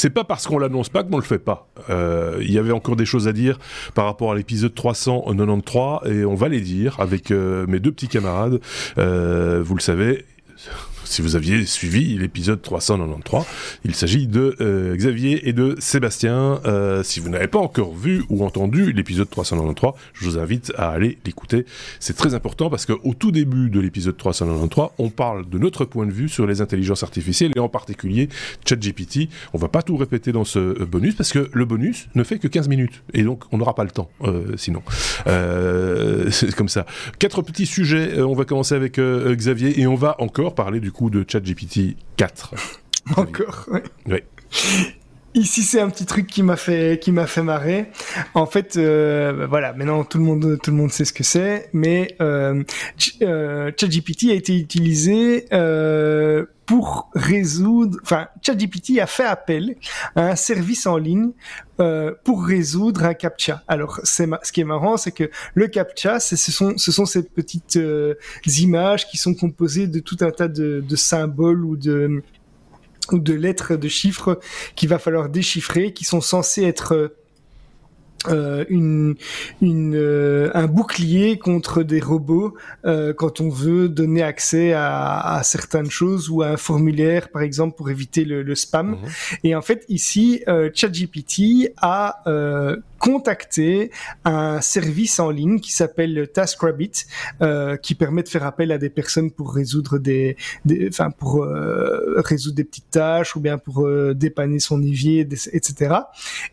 c'est pas parce qu'on l'annonce pas qu'on le fait pas. Euh, il y avait encore des choses à dire par rapport à l'épisode 393 et on va les dire avec euh, mes deux petits camarades. Euh, vous le savez, si vous aviez suivi l'épisode 393, il s'agit de euh, Xavier et de Sébastien. Euh, si vous n'avez pas encore vu ou entendu l'épisode 393, je vous invite à aller l'écouter. C'est très important parce qu'au tout début de l'épisode 393, on parle de notre point de vue sur les intelligences artificielles et en particulier ChatGPT. On va pas tout répéter dans ce bonus parce que le bonus ne fait que 15 minutes et donc on n'aura pas le temps euh, sinon. c'est comme ça. Quatre petits sujets. on va commencer avec Xavier et on va encore parler du coup de ChatGPT 4. Encore, oui. Ici, c'est un petit truc qui m'a fait qui m'a fait marrer. En fait, euh, voilà, maintenant tout le monde tout le monde sait ce que c'est, mais euh, euh ChatGPT a été utilisé euh, pour résoudre, enfin, ChatGPT a fait appel à un service en ligne euh, pour résoudre un captcha. Alors, ce qui est marrant, c'est que le captcha, ce sont, ce sont ces petites euh, images qui sont composées de tout un tas de, de symboles ou de ou de lettres, de chiffres qu'il va falloir déchiffrer, qui sont censés être euh, une, une euh, un bouclier contre des robots euh, quand on veut donner accès à, à, certaines choses ou à un formulaire par exemple pour éviter le, le spam. Mhm. Et en fait ici, euh, ChatGPT a contacté un service en ligne qui s'appelle TaskRabbit, euh, qui permet de faire appel à des personnes pour résoudre des, enfin pour résoudre des petites tâches ou bien pour dépanner son évier, etc.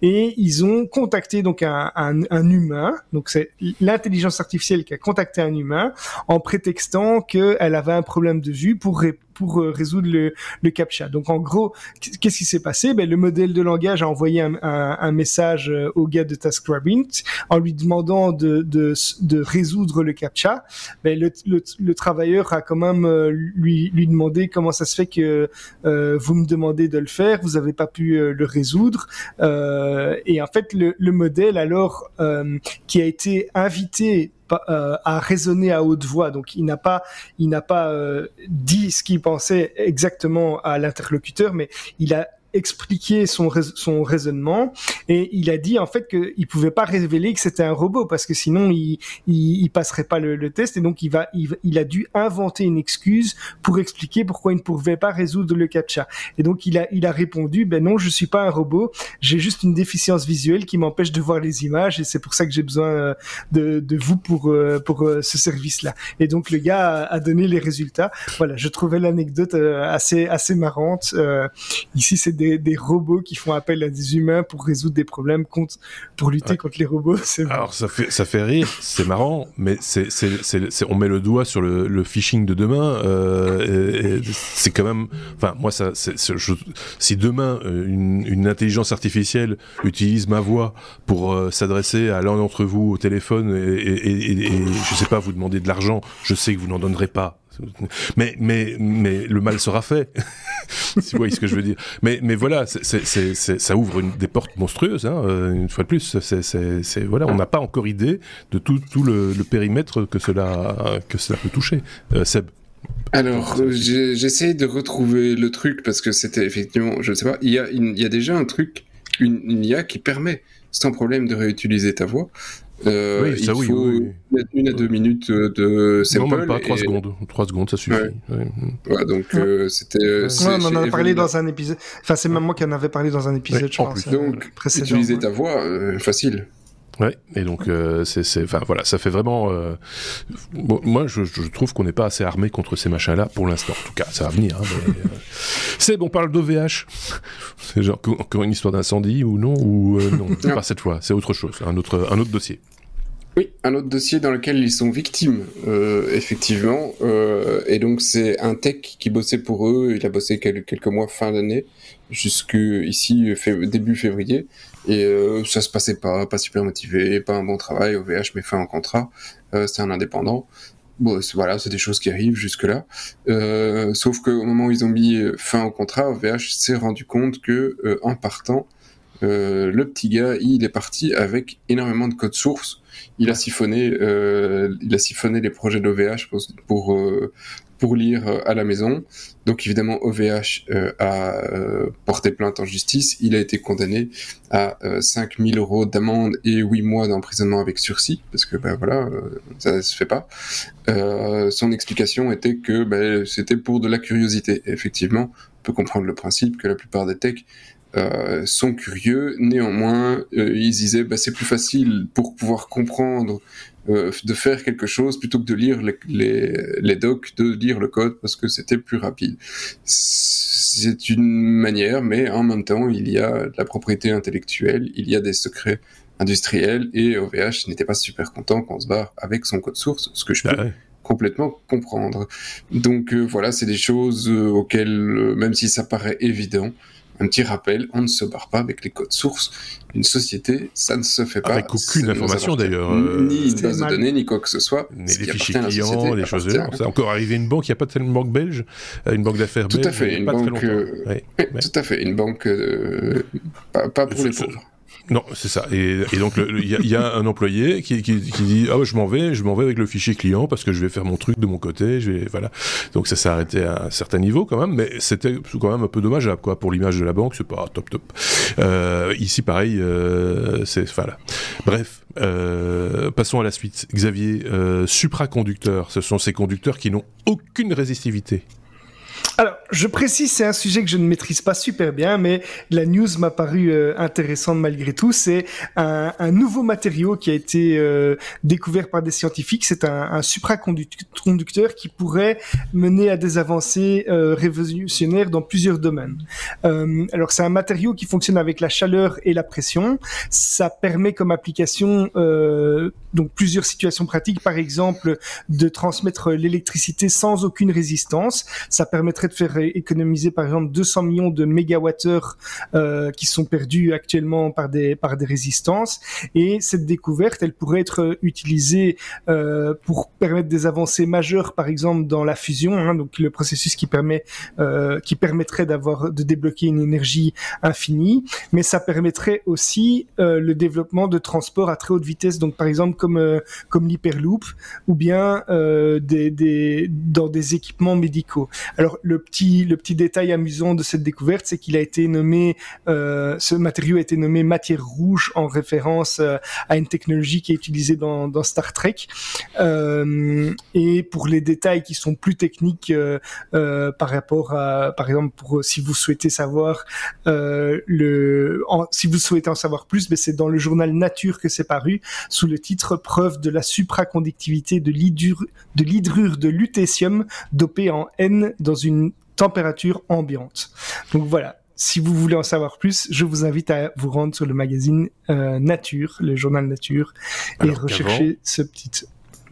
Et ils ont contacté donc un, un, humain, donc c'est l'intelligence artificielle qui a contacté un humain en prétextant qu'elle avait un problème de vue pour pour euh, résoudre le, le captcha. Donc en gros, qu'est-ce qui s'est passé? Ben, Le modèle de langage a envoyé un, un, un message euh, au gars de TaskRabbit en lui demandant de, de, de résoudre le captcha. Ben, le, le, le, travailleur a quand même euh, lui, lui demandé comment ça se fait que euh, vous me demandez de le faire, vous n'avez pas pu le résoudre. Euh, et en fait, le, le modèle alors qui a été invité euh, à raisonner à haute voix. Donc il n'a pas, il n'a pas euh, dit ce qu'il pensait exactement à l'interlocuteur, mais il a expliquer son, son raisonnement. Et il a dit en fait qu'il pouvait pas révéler que c'était un robot parce que sinon il, il, passerait pas le, test. Et donc il va il, a dû inventer une excuse pour expliquer pourquoi il ne pouvait pas résoudre le captcha. Et donc il a il a répondu ben non je suis pas un robot. J'ai juste une déficience visuelle qui m'empêche de voir les images. Et c'est pour ça que j'ai besoin euh, de, de vous pour euh, pour euh, ce service là et donc le gars a, a donné les résultats. Voilà je trouvais l'anecdote assez assez marrante. Ici c'est des, des, robots qui font appel à des humains pour résoudre des problèmes contre, pour lutter contre les robots. Alors ça fait, ça fait rire, c'est marrant, mais c'est, on met le doigt sur le, le phishing de demain. Euh, c'est quand même, enfin moi ça, si demain euh, une, une, intelligence artificielle utilise ma voix pour euh, s'adresser à l'un d'entre vous au téléphone et, et, et, et, je sais pas vous demander de l'argent, je sais que vous n'en donnerez pas mais, mais, mais le mal sera fait, si vous voyez ce que je veux dire. Mais, mais voilà, ça ouvre des portes monstrueuses, hein, euh, une fois de plus. Voilà, on n'a pas encore idée de tout, le, périmètre que cela, que cela peut toucher. Euh, Seb alors, j'essaie de retrouver le truc parce que c'était effectivement, je ne sais pas, il y a, il y a déjà un truc, une, une IA qui permet sans problème de réutiliser ta voix. Euh, oui, ça, il oui, faut oui. une à deux minutes de sample. Non, même pas, trois et... secondes. Trois secondes, ça suffit. Ouais. Ouais, donc euh, c'était. Ouais, on en a parlé dans un épisode. Enfin, c'est même moi qui en avais parlé dans un épisode, je pense. Donc, utiliser ta voix, euh, facile. Ouais, et donc euh, c'est, enfin voilà, ça fait vraiment. Euh... Bon, moi, je, je trouve qu'on n'est pas assez armé contre ces machins-là pour l'instant. En tout cas, ça va venir. Hein, mais, euh... C'est bon, on parle d'OVH. C'est genre encore une histoire d'incendie ou non ou euh, non, non. pas cette fois. C'est autre chose, un autre, un autre dossier. Oui, un autre dossier dans lequel ils sont victimes, euh, effectivement. Euh, et donc c'est un tech qui bossait pour eux. Il a bossé quelques, mois fin d'année, jusque ici début février. Et euh, ça se passait pas, pas super motivé, pas un bon travail. OVH met fin en contrat. Euh, c'est un indépendant. Bon, voilà, c'est des choses qui arrivent jusque-là. Euh, sauf qu'au moment où ils ont mis fin au contrat, OVH s'est rendu compte que en partant, le petit gars, il est parti avec énormément de code source. Il a siphonné, il a siphonné les projets d'OVH pour, pour, pour lire à la maison. Donc évidemment, OVH euh, a euh, porté plainte en justice. Il a été condamné à euh, 5000 euros d'amende et 8 mois d'emprisonnement avec sursis, parce que ben voilà, euh, ça se fait pas. son explication était que ben, c'était pour de la curiosité. effectivement, on peut comprendre le principe que la plupart des techs euh, sont curieux. Néanmoins, euh, ils disaient bah, c'est plus facile pour pouvoir comprendre euh, de faire quelque chose plutôt que de lire les, les, les, docs, de lire le code parce que c'était plus rapide. C'est une manière, mais en même temps, il y a de la propriété intellectuelle, il y a des secrets industriels et OVH n'était pas super content qu'on se barre avec son code source, ce que je bah peux complètement comprendre. Donc voilà, c'est des choses auxquelles, même si ça paraît évident, un petit rappel, on ne se barre pas avec les codes sources. Une société, ça ne se fait pas. Avec aucune information d'ailleurs. Ni une base de données, ni quoi que ce soit. Ni les fichiers clients, des choses de C'est encore arrivé une banque, il n'y a pas tellement une banque belge, euh, une banque d'affaires belge. Tout à fait, une banque. Euh, tout à fait, une banque euh, pas, pour les pauvres. Non, c'est ça. Et, donc, il y, a un employé qui, qui, dit ah je m'en vais, je m'en vais avec le fichier client parce que je vais faire mon truc de mon côté. Je vais voilà. Donc ça s'est arrêté à un certain niveau quand même, mais c'était quand même un peu dommageable quoi pour l'image de la banque. C'est pas top top. Euh, ici pareil, euh, c'est voilà. Bref, euh, passons à la suite. Xavier, euh, supraconducteurs, ce sont ces conducteurs qui n'ont aucune résistivité. Alors, je précise, c'est un sujet que je ne maîtrise pas super bien, mais la news m'a paru euh, intéressante malgré tout. C'est un, un, nouveau matériau qui a été euh, découvert par des scientifiques. C'est un, un supraconducteur qui pourrait mener à des avancées euh, révolutionnaires dans plusieurs domaines. Euh, alors, c'est un matériau qui fonctionne avec la chaleur et la pression. Ça permet comme application donc plusieurs situations pratiques, par exemple, de transmettre l'électricité sans aucune résistance. Ça permettrait de faire économiser, par exemple, 200 millions de mégawattheures euh, qui sont perdus actuellement par des par des résistances. Et cette découverte, elle pourrait être utilisée euh, pour permettre des avancées majeures, par exemple, dans la fusion, hein, donc le processus qui permet euh, qui permettrait d'avoir de débloquer une énergie infinie, mais ça permettrait aussi euh, le développement de transports à très haute vitesse, donc par exemple comme comme l'hyperloop ou bien des, des, dans des équipements médicaux. Alors le le petit détail amusant de cette découverte, c'est qu'il a été nommé euh, ce matériau a été nommé matière rouge en référence à une technologie qui est utilisée dans, Star Trek. et pour les détails qui sont plus techniques par rapport à par exemple pour si vous souhaitez savoir le si vous souhaitez en savoir plus, mais ben, c'est dans le journal Nature que c'est paru sous le titre preuve de la supraconductivité de l'hydrure de lutécium dopé en N dans une température ambiante. Donc voilà, si vous voulez en savoir plus, je vous invite à vous rendre sur le magazine euh, Nature, le journal Nature, et rechercher ce petit.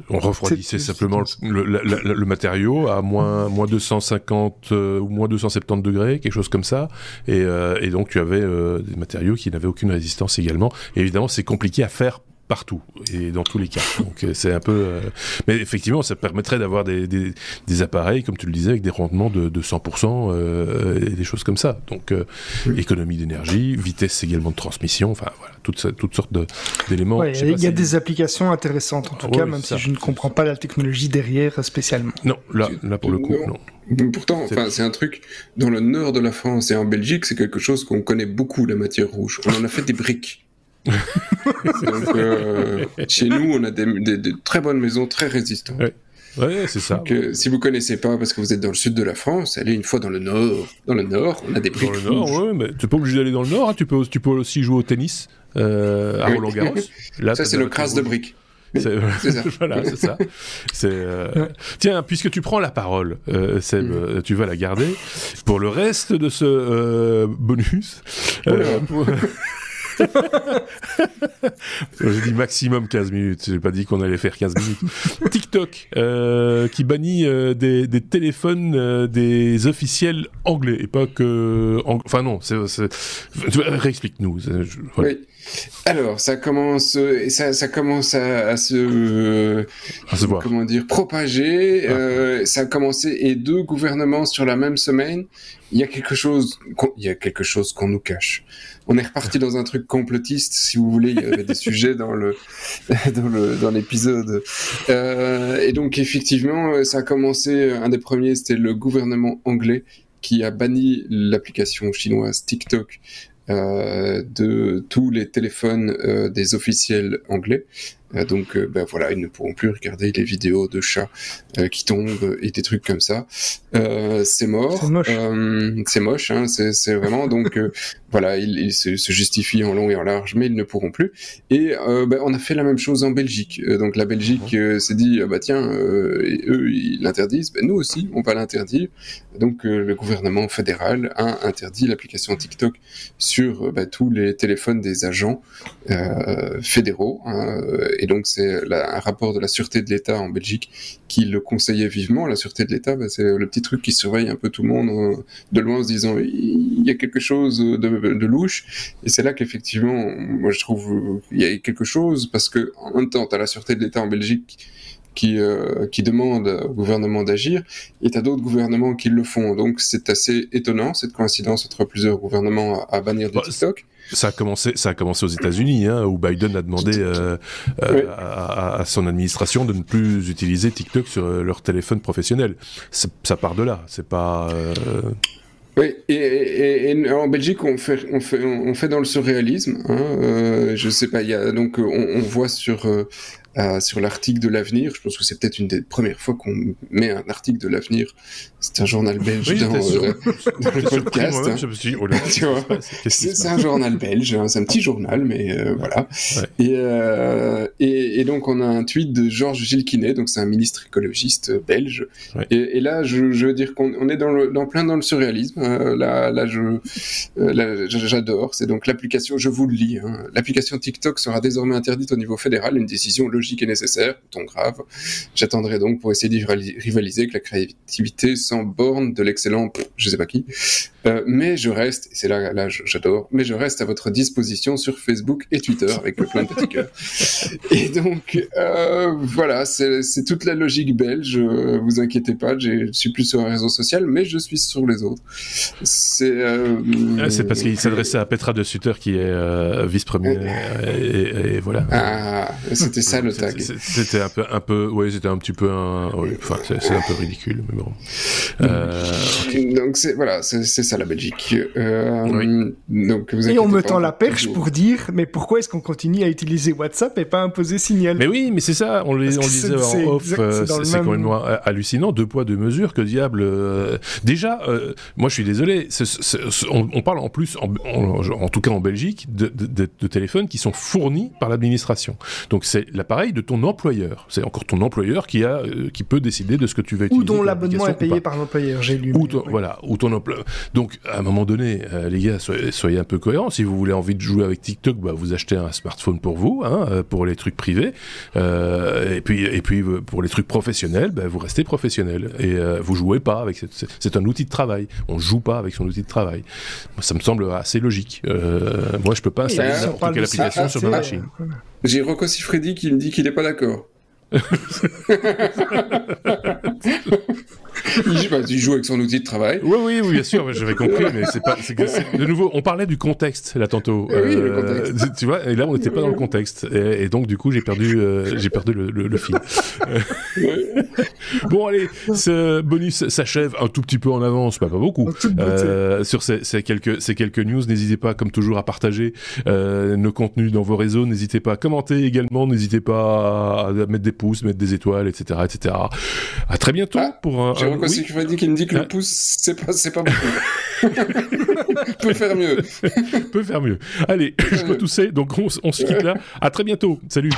On refroidissait simplement le, matériau à moins, moins 250 euh, ou moins 270 degrés, quelque chose comme ça. Et, euh, et donc tu avais des matériaux qui n'avaient aucune résistance également. Et évidemment, c'est compliqué à faire partout et dans tous les cas. Donc euh, c'est un peu, euh, mais effectivement, ça permettrait d'avoir des, des, des, appareils, comme tu le disais, avec des rendements de, de 100% euh, et des choses comme ça. Donc économie d'énergie, vitesse également de transmission, enfin voilà, toutes, toutes sortes d'éléments. il y a des applications intéressantes en tout cas, même si je ne comprends pas la technologie derrière spécialement. Non, là, là pour le coup, non. Pourtant, enfin, c'est un truc dans le nord de la France et en Belgique, c'est quelque chose qu'on connaît beaucoup la matière rouge. On en a fait des briques. Donc, euh, chez nous, on a des, des, très bonnes maisons, très résistantes. Ouais. c'est ça. Donc, euh, si vous connaissez pas, parce que vous êtes dans le sud de la France, allez une fois dans le nord. Dans le nord, on a des briques Dans le nord, ouais, mais tu pas obligé d'aller dans le nord. Hein. tu peux, tu peux aussi jouer au tennis euh, à Roland Garros. ça, c'est le crasse de briques. C'est ça. voilà, c'est ça. Euh... Tiens, puisque tu prends la parole, euh, Seb, mm. tu vas la garder pour le reste de ce euh, bonus. Pour... J'ai dit maximum 15 minutes. J'ai pas dit qu'on allait faire 15 minutes. TikTok euh, qui bannit euh, des, des, téléphones euh, des officiels anglais et pas que. Enfin non, réexplique-nous. Oui. Alors, ça commence, ça, ça commence à, se, à se voir. comment dire, propager. Ah. Euh, ça a commencé et deux gouvernements sur la même semaine. Il y a quelque chose, il y a quelque chose qu'on nous cache. On est reparti dans un truc complotiste, si vous voulez. Il y avait des sujets dans le, dans le, dans l'épisode. Euh, et donc, effectivement, ça a commencé. Un des premiers, c'était le gouvernement anglais qui a banni l'application chinoise TikTok euh, de tous les téléphones euh, des officiels anglais. Euh, donc, euh, ben voilà, ils ne pourront plus regarder les vidéos de chats euh, qui tombent et des trucs comme ça. c'est mort. C'est moche. c'est moche, hein, c'est vraiment donc voilà, ils, se, se, justifient en long et en large, mais ils ne pourront plus. Et ben, on a fait la même chose en Belgique. donc la Belgique s'est dit bah tiens, eux ils l'interdisent, ben, nous aussi on va l'interdire. Donc le gouvernement fédéral a interdit l'application TikTok sur ben, tous les téléphones des agents fédéraux. Hein, et donc c'est un rapport de la sûreté de l'État en Belgique qui le conseillait vivement. La sûreté de l'État, bah, c'est le petit truc qui surveille un peu tout le monde euh, de loin en se disant il y a quelque chose de, louche. Et c'est là qu'effectivement, moi je trouve il y a quelque chose parce que en même temps, tu as la sûreté de l'État en Belgique qui, euh, qui demande au gouvernement d'agir, et tu as d'autres gouvernements qui le font. Donc c'est assez étonnant, cette coïncidence entre plusieurs gouvernements à, bannir de bah, TikTok. Ça a commencé, ça a commencé aux États-Unis, hein, où Biden a demandé euh, euh, à, son administration de ne plus utiliser TikTok sur euh, leur téléphone professionnel. Ça part de là. C'est pas. Oui, et, en Belgique, on fait, on fait, on fait dans le surréalisme. Hein, je sais pas, il y a donc on, voit sur euh, sur l'article de l'avenir. Je pense que c'est peut-être une des premières fois qu'on met un article de l'avenir. C'est un journal belge dans, euh, le podcast. c'est un journal belge, hein, c'est un petit journal, mais euh, voilà. Et, euh, et, et, donc on a un tweet de Georges Gilles donc c'est un ministre écologiste belge. Et, et, là, je, je veux dire qu'on est dans, le, dans plein dans le surréalisme. Hein. là, là, je, j'adore. C'est donc l'application, je vous le lis. Hein. L'application TikTok sera désormais interdite au niveau fédéral, une décision logique logique et nécessaire, ton grave. J'attendrai donc pour essayer de rivaliser avec la créativité sans borne de l'excellent, je sais pas qui. Euh, mais je reste, c'est là, là j'adore, mais je reste à votre disposition sur Facebook et Twitter avec plein de petits cœurs. Et donc, euh, voilà, c'est toute la logique belge. Euh, vous inquiétez pas, je suis plus sur un réseau social, mais je suis sur les autres. C'est ah, c'est parce qu'il s'adressait à Petra de Sutter qui est vice-premier. Et, voilà. Ah, c'était ça le c'était un peu, un peu, ouais, c'était un petit peu un, enfin, c'est un peu ridicule, mais bon. Euh, donc c'est voilà, c'est ça la Belgique. Euh, donc vous et on me tend la perche pour dire, mais pourquoi est-ce qu'on continue à utiliser WhatsApp et pas imposer Signal Mais oui, mais c'est ça, on, les, on disait en off, euh, c'est quand même hallucinant, deux poids deux mesures, que diable. déjà, moi je suis désolé, on, parle en plus, en, tout cas en Belgique, de, de téléphones qui sont fournis par l'administration. Donc c'est l'appareil de ton employeur. C'est encore ton employeur qui, a, euh, qui peut décider de ce que tu vas utiliser. Ou dont l'abonnement est payé par l'employeur, j'ai lu. Ou Voilà, ou ton employeur. Donc, à un moment donné, euh, les gars, soyez, un peu cohérents. Si vous voulez envie de jouer avec TikTok, bah, vous achetez un smartphone pour vous, hein, euh, pour les trucs privés. et puis, et puis pour les trucs professionnels, bah, vous restez professionnel. Et vous jouez pas avec. C'est un outil de travail. On joue pas avec son outil de travail. Ça me semble assez logique. moi, je peux pas installer n'importe quelle application sur ma machine. J'ai Rocco Freddy qui me dit qu'il n'est pas d'accord. il, joue avec son outil de travail. Oui, oui, oui bien sûr, j'avais compris, mais c'est pas. de nouveau, on parlait du contexte là tantôt. oui, le euh, contexte. Tu vois, et là on n'était pas dans le contexte, et, donc du coup j'ai perdu, euh, j'ai perdu le, le, fil. bon allez, ce bonus s'achève un tout petit peu en avance, pas, pas beaucoup. Euh, sur ces, ces, quelques ces quelques news, n'hésitez pas, comme toujours, à partager nos contenus dans vos réseaux. N'hésitez pas à commenter également. N'hésitez pas à mettre des pouces, mettre des étoiles, etc., etc. À très bientôt ah, pour un aussi oui. qui me dit que le ah. pouce, c'est pas, c'est pas beaucoup. peut faire mieux. peut faire mieux. Allez, je peux tousser, donc on, on se quitte là. À très bientôt. Salut.